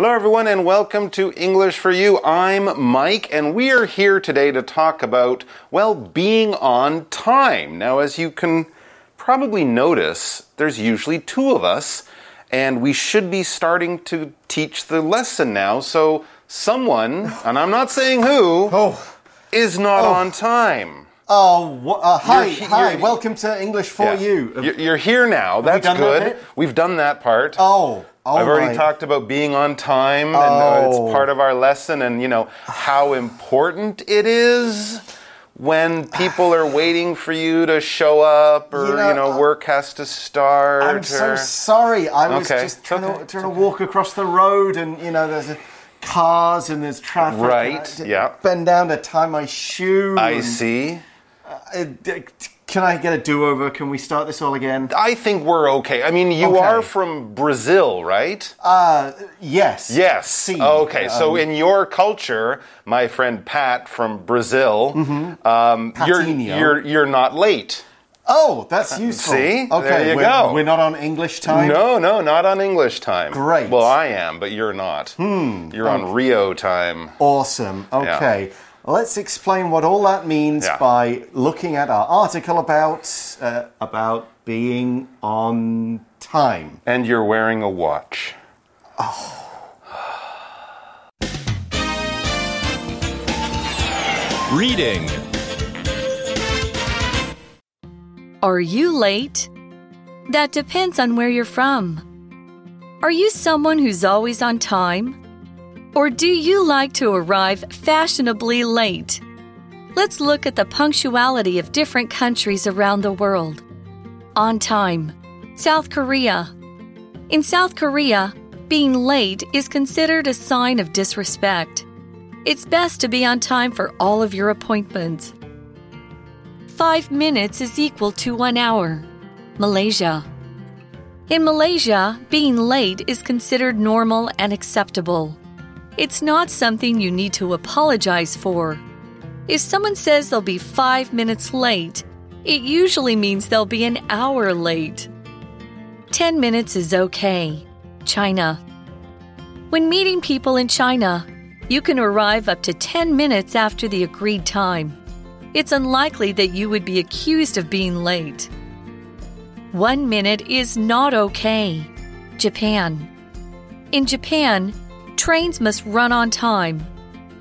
Hello, everyone, and welcome to English for You. I'm Mike, and we are here today to talk about, well, being on time. Now, as you can probably notice, there's usually two of us, and we should be starting to teach the lesson now. So, someone, and I'm not saying who, Oh. is not on time. Oh, uh, hi, You're hi. you're- Welcome to English for Yeah. You. You're, here now. That's that good. bit? We've done that part. Oh, oh I've already my- talked about being on time, and uh, it's Oh. part of our lesson, and you know how important it is when people are waiting for you to show up, or You you know, know, work has to start. I'm so sorry. I was Okay, just trying, okay, to, trying to walk across the road, and you know, there's cars and there's traffic. Right, yeah. Bend down to tie my shoe. I see. Uh, d- Can I get a do-over? Can we start this all again? I think we're okay. I mean, you Okay. are from Brazil, right? Uh, yes. Yes. Si. Okay. so Um, in your culture, my friend Pat from Brazil, um, you're, Patinho. you're you're not late. Oh, that's useful. See? Okay, There you we're, go. we're not on English time. No, no, not on English time. Great. Well, I am, but you're not. Hmm. You're on Rio time. Awesome. Okay. Let's explain what all that means Yeah. by looking at our article about uh, about being on time. And you're wearing a watch. Reading. Are you late? That depends on where you're from. Are you someone who's always on time? Or do you like to arrive fashionably late? Let's look at the punctuality of different countries around the world. On time. South Korea. In South Korea, being late is considered a sign of disrespect. It's best to be on time for all of your appointments. Five minutes is equal to one hour. Malaysia. In Malaysia, being late is considered normal and acceptable. It's not something you need to apologize for. If someone says they'll be five minutes late, it usually means they'll be an hour late. Ten minutes is okay. China. When meeting people in China, you can arrive up to 10 minutes after the agreed time. It's unlikely that you would be accused of being late. One minute is not okay. Japan. In Japan, trains must run on time.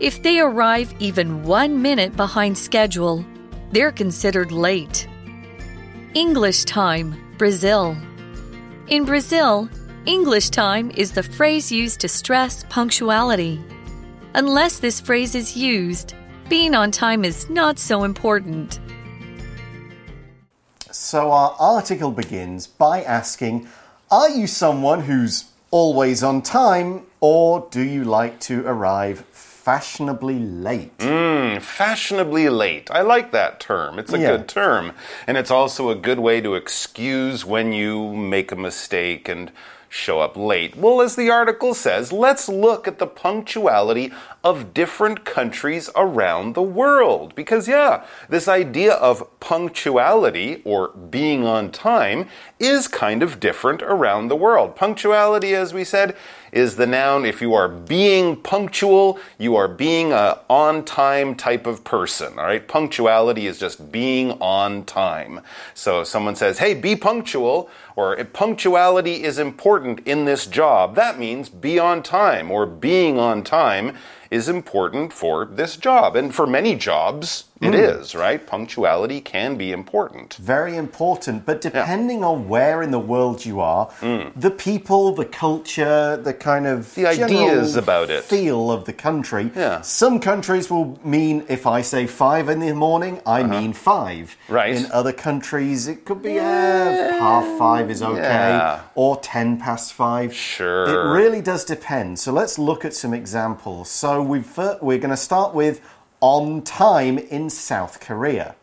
If they arrive even one minute behind schedule, they're considered late. English time, Brazil. In Brazil, English time is the phrase used to stress punctuality. Unless this phrase is used, being on time is not so important. So our article begins by asking, are you someone who's always on time or do you like to arrive fashionably late? Mm, fashionably late. I like that term. It's a Yeah. good term. And it's also a good way to excuse when you make a mistake and show up late. Well, as the article says, let's look at the punctuality of different countries around the world. Because, yeah, this idea of punctuality or being on time is kind of different around the world. Punctuality, as we said, is the noun. If you are being punctual, you are being a on time type of person. All right. Punctuality is just being on time. So if someone says, hey, be punctual, or punctuality is important in this job, that means be on time, or being on time is important for this job. And for many jobs, it is, right? Punctuality can be important. Very important, but depending on where in the world you are, the people, the culture, the kind of Mm. The ideas about it. feel of the country. Yeah. Some countries will mean if I say five in the morning, I mean five. Right. In other countries, it could be uh, half five is okay, Yeah. or ten past five. Sure. It really does depend. So let's look at some examples. So we've, we're going to start with on time in South Korea.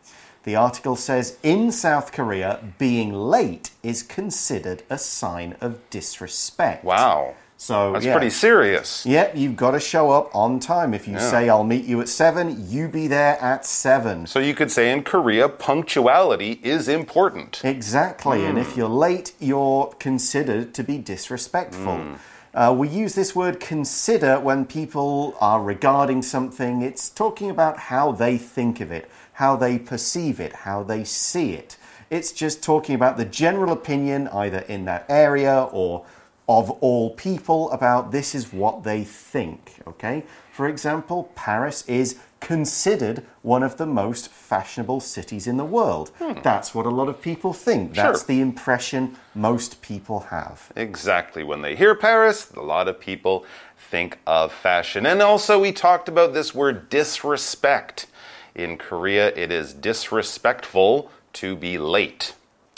The article says in South Korea, being late is considered a sign of disrespect. Wow. So That's yeah. pretty serious. Yep, you've got to show up on time. If you say I'll meet you at seven, you be there at seven. So you could say in Korea, punctuality is important. Exactly. And Hmm. if you're late, you're considered to be disrespectful. Hmm. Uh, we use this word consider when people are regarding something. It's talking about how they think of it, how they perceive it, how they see it. It's just talking about the general opinion, either in that area or of all people, about this is what they think. Okay? For example, Paris is considered one of the most fashionable cities in the world. Hmm. That's what a lot of people think. That's Sure. the impression most people have. Exactly. When they hear Paris, a lot of people think of fashion. And also, we talked about this word disrespect. In Korea, it is disrespectful to be late.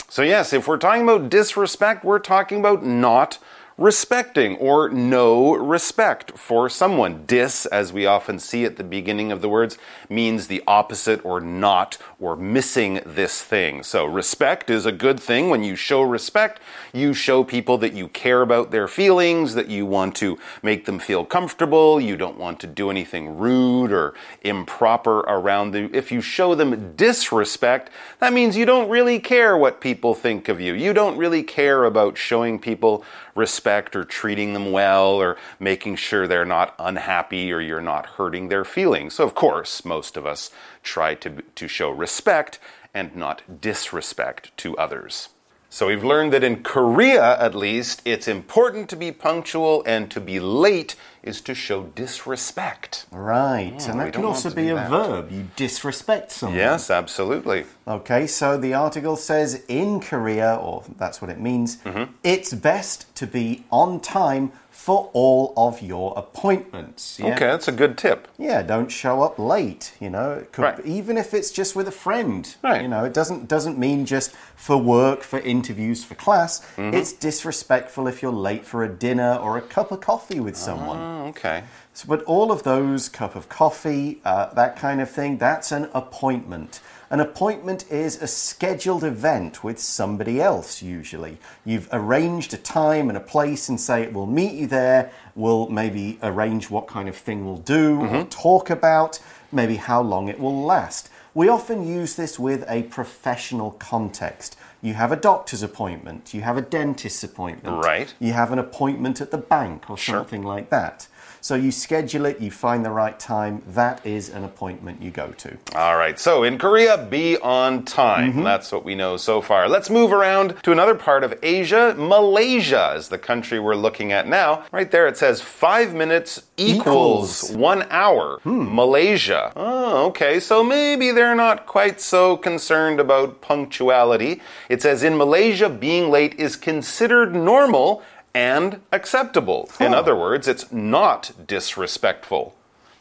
So, yes, if we're talking about disrespect, we're talking about not respecting or no respect for someone. Dis, as we often see at the beginning of the words, means the opposite or not or missing this thing. So, respect is a good thing. When you show respect, you show people that you care about their feelings, that you want to make them feel comfortable, you don't want to do anything rude or improper around them. If you show them disrespect, that means you don't really care what people think of you. You don't really care about showing people respect or treating them well or making sure they're not unhappy or you're not hurting their feelings. So, of course, most of us try to, to show respect and not disrespect to others. So, we've learned that in Korea, at least, it's important to be punctual and to be late is to show disrespect. Right, and Oh, that can also be a that. verb. You disrespect someone. Yes, absolutely. Okay, so the article says in Korea, or that's what it means, Mm-hmm. it's best to be on time for all of your appointments. Yeah? Okay, that's a good tip. Yeah, don't show up late. You know, it could, Right. even if it's just with a friend. Right. You know, it doesn't doesn't mean just for work, for interviews, for class. Mm-hmm. It's disrespectful if you're late for a dinner or a cup of coffee with someone. Oh, okay. So, but all of those, cup of coffee, uh, that kind of thing, that's an appointment. An appointment is a scheduled event with somebody else, usually. You've arranged a time and a place and say, we'll meet you there. We'll maybe arrange what kind of thing we'll do or mm-hmm. talk about, maybe how long it will last. We often use this with a professional context. You have a doctor's appointment, you have a dentist's appointment, Right. you have an appointment at the bank or something like that. So you schedule it, you find the right time, that is an appointment you go to. All right, so in Korea, be on time. Mm-hmm. That's what we know so far. Let's move around to another part of Asia. Malaysia is the country we're looking at now. Right there, it says five minutes equals, Equals. one hour. Hmm. Malaysia. Oh, okay, so maybe they're not quite so concerned about punctuality. It says in Malaysia, being late is considered normal and acceptable. In other words, it's not disrespectful.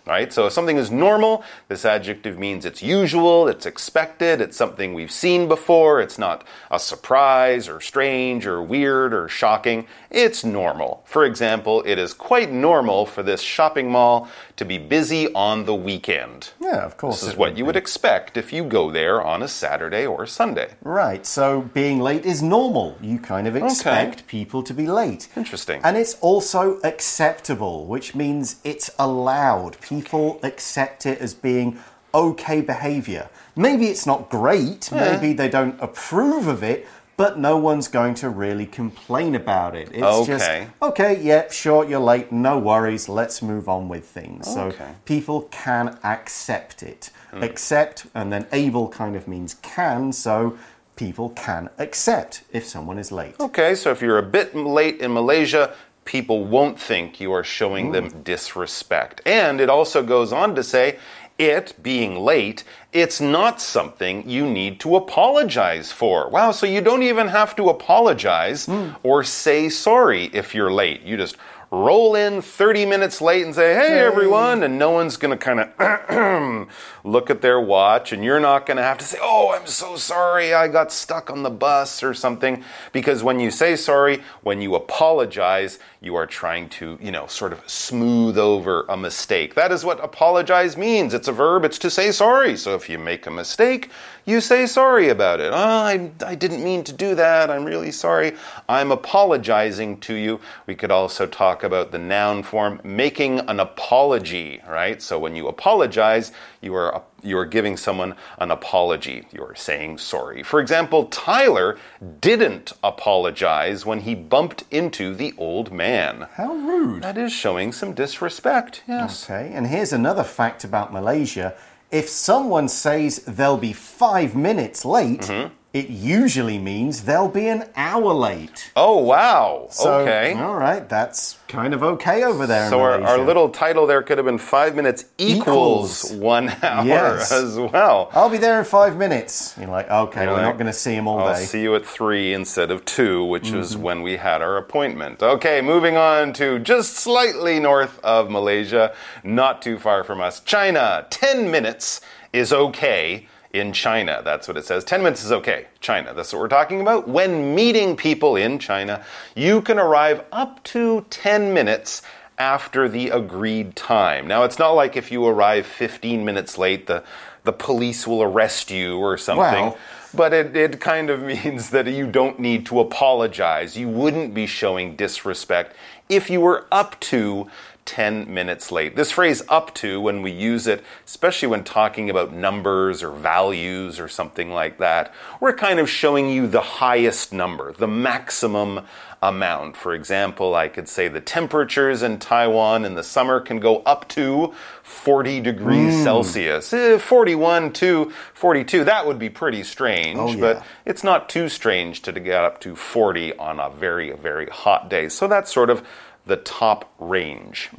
Right? So if something is normal, this adjective means it's usual, it's expected, it's something we've seen before, it's not a surprise or strange or weird or shocking. It's normal. For example, it is quite normal for this shopping mall to be busy on the weekend. Yeah, of course. This is what you would expect if you go there on a Saturday or Sunday. Right, so being late is normal. You kind of expect people to be late. Interesting. And it's also acceptable, which means it's allowed. People accept it as being okay behavior. Maybe it's not great, maybe they don't approve of it, but no one's going to really complain about it. It's just, Okay. okay, yeah, sure, you're late, no worries, let's move on with things. So Okay. Hmm. people can accept it. Accept, and then able kind of means can, so people can accept if someone is late. Okay, so if you're a bit late in Malaysia, people won't think you are showing them hmm. disrespect. And it also goes on to say, it being late, it's not something you need to apologize for. Wow, so you don't even have to apologize hmm. or say sorry if you're late. You just roll in 30 minutes late and say, hey, everyone, and no one's going to kind of look at their watch, and you're not going to have to say, oh, I'm so sorry, I got stuck on the bus or something. Because when you say sorry, when you apologize, you are trying to, you know, sort of smooth over a mistake. That is what apologize means. It's a verb, it's to say sorry. So if you make a mistake, you say sorry about it. Oh, I, I didn't mean to do that. I'm really sorry. I'm apologizing to you. We could also talk about the noun form making an apology, right? So when you apologize, you are you are giving someone an apology. You are saying sorry. For example, Tyler didn't apologize when he bumped into the old man. How rude. That is showing some disrespect. Yes. Okay, and here's another fact about Malaysia. If someone says they'll be five minutes late, Mm-hmm. It usually means they'll be an hour late. Oh wow. So, okay. All right, that's kind of okay over there. So our, our little title there could have been five minutes equals, Equals. one hour Yes. as well. I'll be there in five minutes. You're like, okay, You're we're like, not going to see him all I'll day. see you at three instead of two, which is Mm-hmm. when we had our appointment. Okay, moving on to just slightly north of Malaysia, not too far from us, China. 10 minutes is okay in China. That's what it says. 10 minutes is okay. China. That's what we're talking about. When meeting people in China, you can arrive up to 10 minutes after the agreed time. Now, it's not like if you arrive 15 minutes late, the, the police will arrest you or something. But it, it kind of means that you don't need to apologize. You wouldn't be showing disrespect if you were up to 10 minutes late. This phrase up to, when we use it, especially when talking about numbers or values or something like that, we're kind of showing you the highest number, the maximum amount. For example, I could say the temperatures in Taiwan in the summer can go up to 40 degrees Hmm. Celsius. Eh, 41 to 42, that would be pretty strange, Oh, yeah. but it's not too strange to get up to 40 on a very, very hot day. So that's sort of the top range.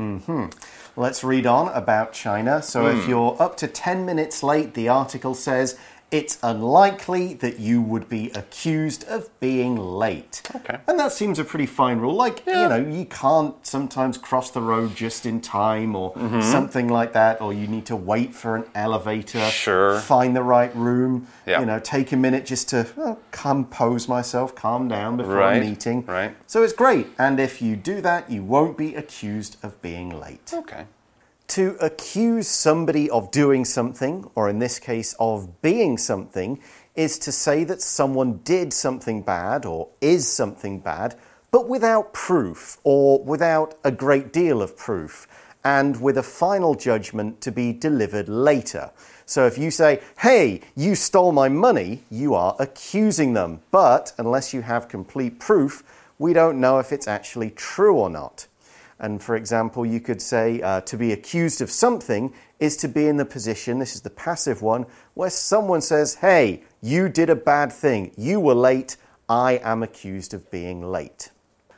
Let's read on about China. So, if Hmm. you're up to 10 minutes late, the article says it's unlikely that you would be accused of being late. Okay. And that seems a pretty fine rule. Like, you know, you can't sometimes cross the road just in time or Mm-hmm. something like that, or you need to wait for an elevator, Sure. find the right room, Yeah. you know, take a minute just to well, compose myself, calm down before a Right, meeting. right. So, it's great. And if you do that, you won't be accused of being late. Okay. To accuse somebody of doing something, or in this case, of being something, is to say that someone did something bad or is something bad, but without proof or without a great deal of proof, and with a final judgment to be delivered later. So if you say, hey, you stole my money, you are accusing them. But unless you have complete proof, we don't know if it's actually true or not. And for example, you could say uh, to be accused of something is to be in the position, this is the passive one, where someone says, Hey, you did a bad thing. You were late. I am accused of being late.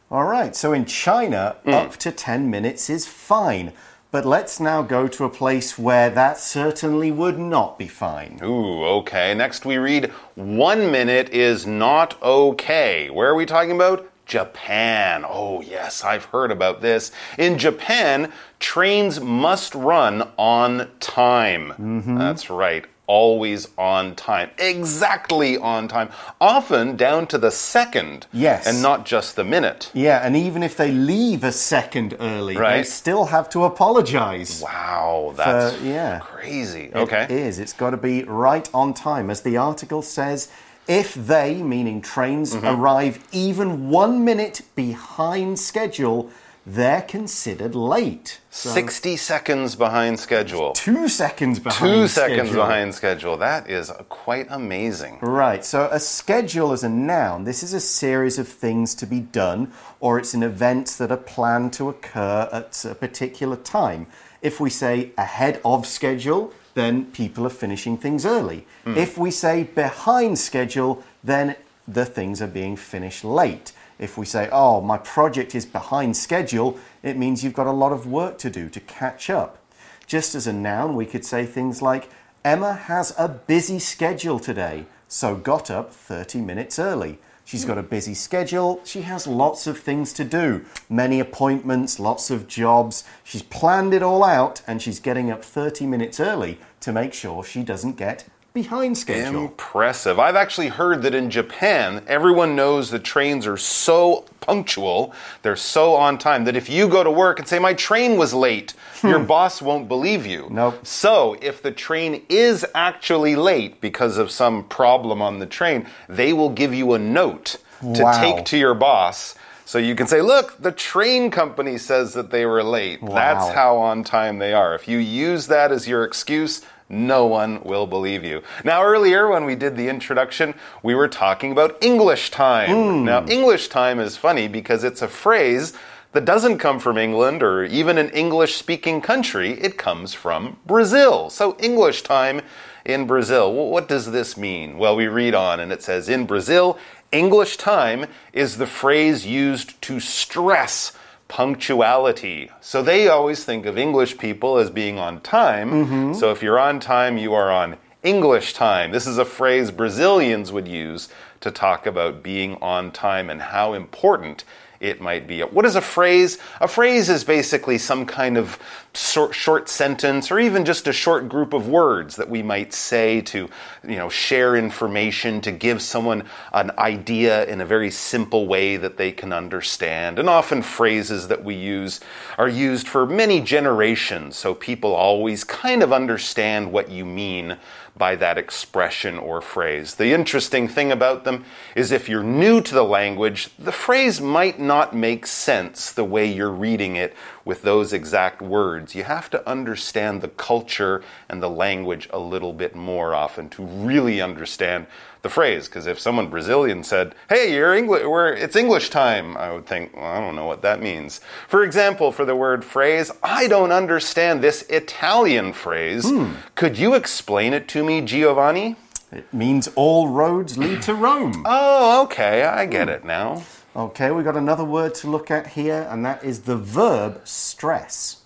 All right, so in China, up to 10 minutes is fine. But let's now go to a place where that certainly would not be fine. Ooh, okay. Next we read one minute is not okay. Where are we talking about? Japan. Oh, yes, I've heard about this. In Japan, trains must run on time. Mm-hmm. That's right. Always on time. Exactly on time. Often down to the second. Yes. And not just the minute. Yeah, and even if they leave a second early, they still have to apologize. Wow, that's yeah. crazy. It Okay. is. It's got to be right on time. As the article says, if they, meaning trains, Mm-hmm. arrive even one minute behind schedule, they're considered late. So 60 seconds behind schedule. two seconds behind Two seconds schedule. behind schedule. That is quite amazing. Right, so a schedule is a noun. This is a series of things to be done, or it's an event that are planned to occur at a particular time. If we say ahead of schedule, then people are finishing things early. Hmm. If we say behind schedule, then the things are being finished late. If we say, oh, my project is behind schedule, it means you've got a lot of work to do to catch up. Just as a noun, we could say things like, Emma has a busy schedule today, so got up 30 minutes early. She's got a busy schedule, she has lots of things to do, many appointments, lots of jobs. She's planned it all out and she's getting up 30 minutes early to make sure she doesn't get behind schedule. Impressive. I've actually heard that in Japan, everyone knows the trains are so punctual, they're so on time, that if you go to work and say, My train was late, hmm. your boss won't believe you. Nope. So if the train is actually late because of some problem on the train, they will give you a note to Wow. take to your boss So you can say, look, the train company says that they were late. That's how on time they are. If you use that as your excuse, no one will believe you. Now, earlier when we did the introduction, we were talking about English time. Hmm. Now, English time is funny because it's a phrase that doesn't come from England or even an English speaking country. It comes from Brazil. So, English time in Brazil. What does this mean? Well, we read on and it says in Brazil, English time is the phrase used to stress punctuality. So they always think of English people as being on time. Mm-hmm. So if you're on time, you are on English time. This is a phrase Brazilians would use to talk about being on time and how important it might be. What is a phrase? A phrase is basically some kind of short, sentence or even just a short group of words that we might say to, you know, share information, to give someone an idea in a very simple way that they can understand. And often phrases that we use are used for many generations, so people always kind of understand what you mean by that expression or phrase. The interesting thing about them is if you're new to the language, the phrase might not make sense the way you're reading it with those exact words. You have to understand the culture and the language a little bit more often to really understand the phrase. Because if someone Brazilian said, "Hey, you're English, we're, it's English time," I would think, well, I don't know what that means. For example, for the word phrase, I don't understand this Italian phrase. Hmm. Could you explain it to me, Giovanni? It means all roads lead to Rome. Oh, okay, I get hmm. it now. Okay, we've got another word to look at here, and that is the verb stress.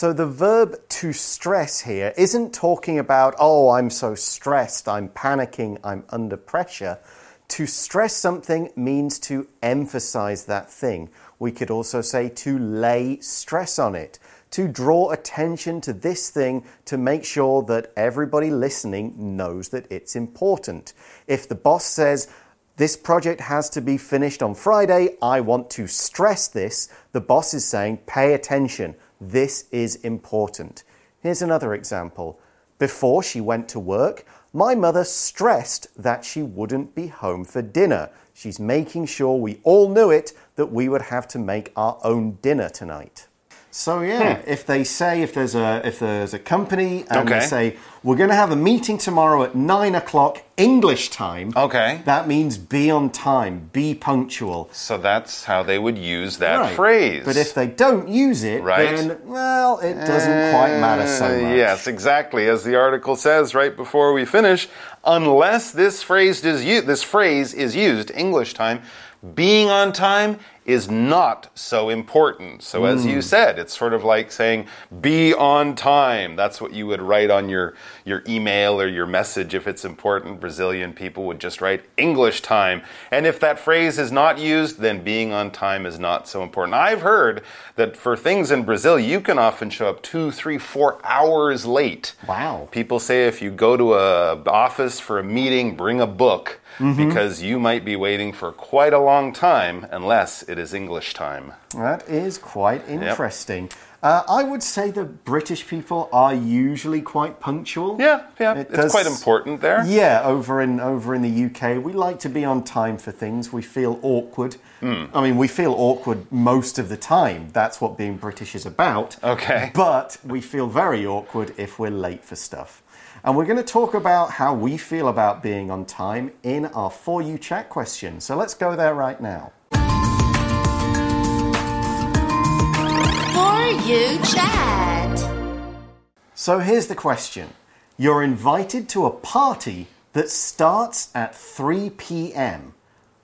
So, the verb to stress here isn't talking about, oh, I'm so stressed, I'm panicking, I'm under pressure. To stress something means to emphasize that thing. We could also say to lay stress on it, to draw attention to this thing to make sure that everybody listening knows that it's important. If the boss says, this project has to be finished on Friday. I want to stress this. The boss is saying, pay attention. This is important. Here's another example. Before she went to work, my mother stressed that she wouldn't be home for dinner. She's making sure we all knew it that we would have to make our own dinner tonight. So yeah, if they say if there's a if there's a company and Okay. they say we're going to have a meeting tomorrow at nine o'clock English time, Okay. that means be on time, be punctual. So that's how they would use that Right. phrase. But if they don't use it, Right. then well, it doesn't quite matter so Uh, much. Yes, exactly. As the article says right before we finish, unless this phrase is this phrase is used English time, being on time is not so important. So as Hmm. you said, it's sort of like saying be on time. That's what you would write on your your email or your message if it's important. Brazilian people would just write English time. And if that phrase is not used, then being on time is not so important. I've heard that for things in Brazil, you can often show up two, three, four hours late. Wow. People say if you go to a office for a meeting, bring a book because you might be waiting for quite a long time unless it is English time. That is quite interesting. Uh, I would say that British people are usually quite punctual. Yeah, yeah, It it's quite important there. Yeah, over in over in the UK, we like to be on time for things. We feel awkward. Hmm. I mean, we feel awkward most of the time. That's what being British is about. Okay. But we feel very awkward if we're late for stuff. And we're going to talk about how we feel about being on time in our For You chat question. So let's go there right now. For you chat. So here's the question You're invited to a party that starts at 3 p.m.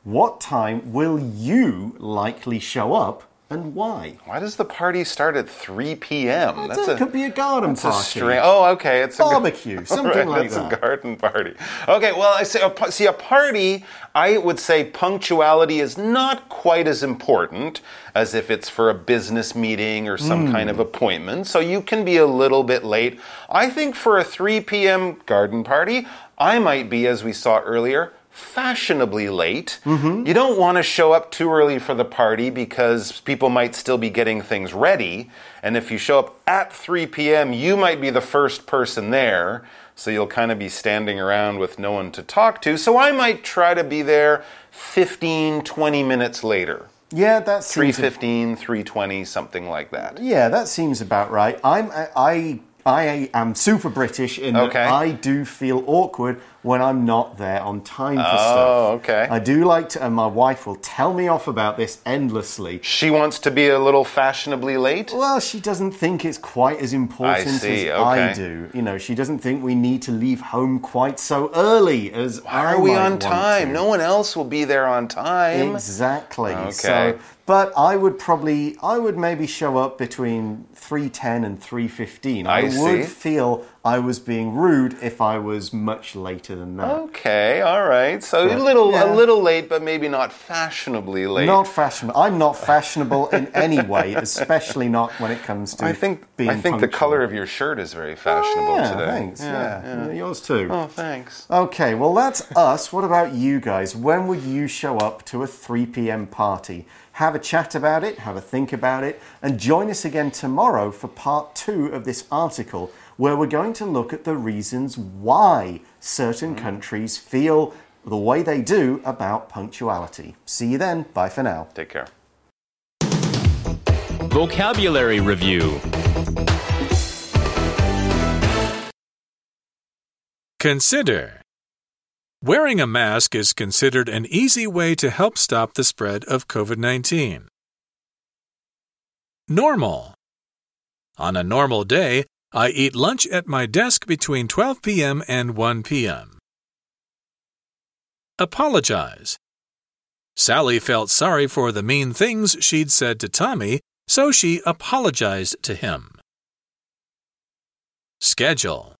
What time will you likely show up and why? Why does the party start at 3 p.m.? it could be a garden It's a party. string. Oh, okay. It's a Barbecue, something Right, like it's that. a garden party. Okay, well, I say, a see, a party, I would say punctuality is not quite as important as if it's for a business meeting or some kind Hmm. of appointment. So you can be a little bit late. I think for a 3 p.m. garden party, I might be, as we saw earlier, fashionably late. Mm-hmm. You don't want to show up too early for the party because people might still be getting things ready. And if you show up at 3 p.m., you might be the first person there. So you'll kind of be standing around with no one to talk to. So I might try to be there 15, 20 minutes later. Yeah, that seems 315, 320, something like that. Yeah, that seems about right. I'm I I am super British in that Okay. I do feel awkward when I'm not there on time for stuff. Oh, okay. I do like to, and my wife will tell me off about this endlessly. She wants to be a little fashionably late? Well, she doesn't think it's quite as important see, as I do. You know, she doesn't think we need to leave home quite so early as Why I are we on time? No one else will be there on time. Exactly. Okay. So, but I would probably, I would maybe show up between three ten and three fifteen. I would see. feel I was being rude if I was much later than that. Okay, all right. So a little yeah. a little late, but maybe not fashionably late. Not fashionable. I'm not fashionable in any way, especially not when it comes to. I think being I think the color of your shirt is very fashionable oh, yeah, today. Thanks. Yeah, yours too. Oh, thanks. Okay, well, that's us. What about you guys? When would you show up to a 3 p.m. party? Have a chat about it, have a think about it, and join us again tomorrow for part two of this article where we're going to look at the reasons why certain mm-hmm. countries feel the way they do about punctuality. See you then. Bye for now. Take care. Vocabulary Review Consider. Wearing a mask is considered an easy way to help stop the spread of COVID 19. Normal. On a normal day, I eat lunch at my desk between 12 p.m. and 1 p.m. Apologize. Sally felt sorry for the mean things she'd said to Tommy, so she apologized to him. Schedule.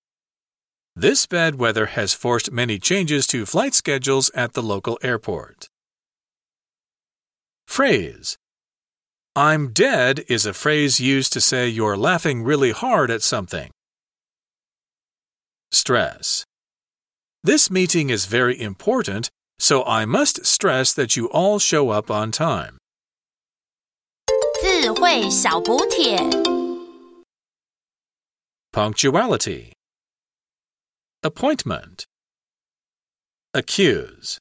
This bad weather has forced many changes to flight schedules at the local airport. Phrase I'm dead is a phrase used to say you're laughing really hard at something. Stress This meeting is very important, so I must stress that you all show up on time. 智慧小补帖。 Punctuality. Appointment. Accuse.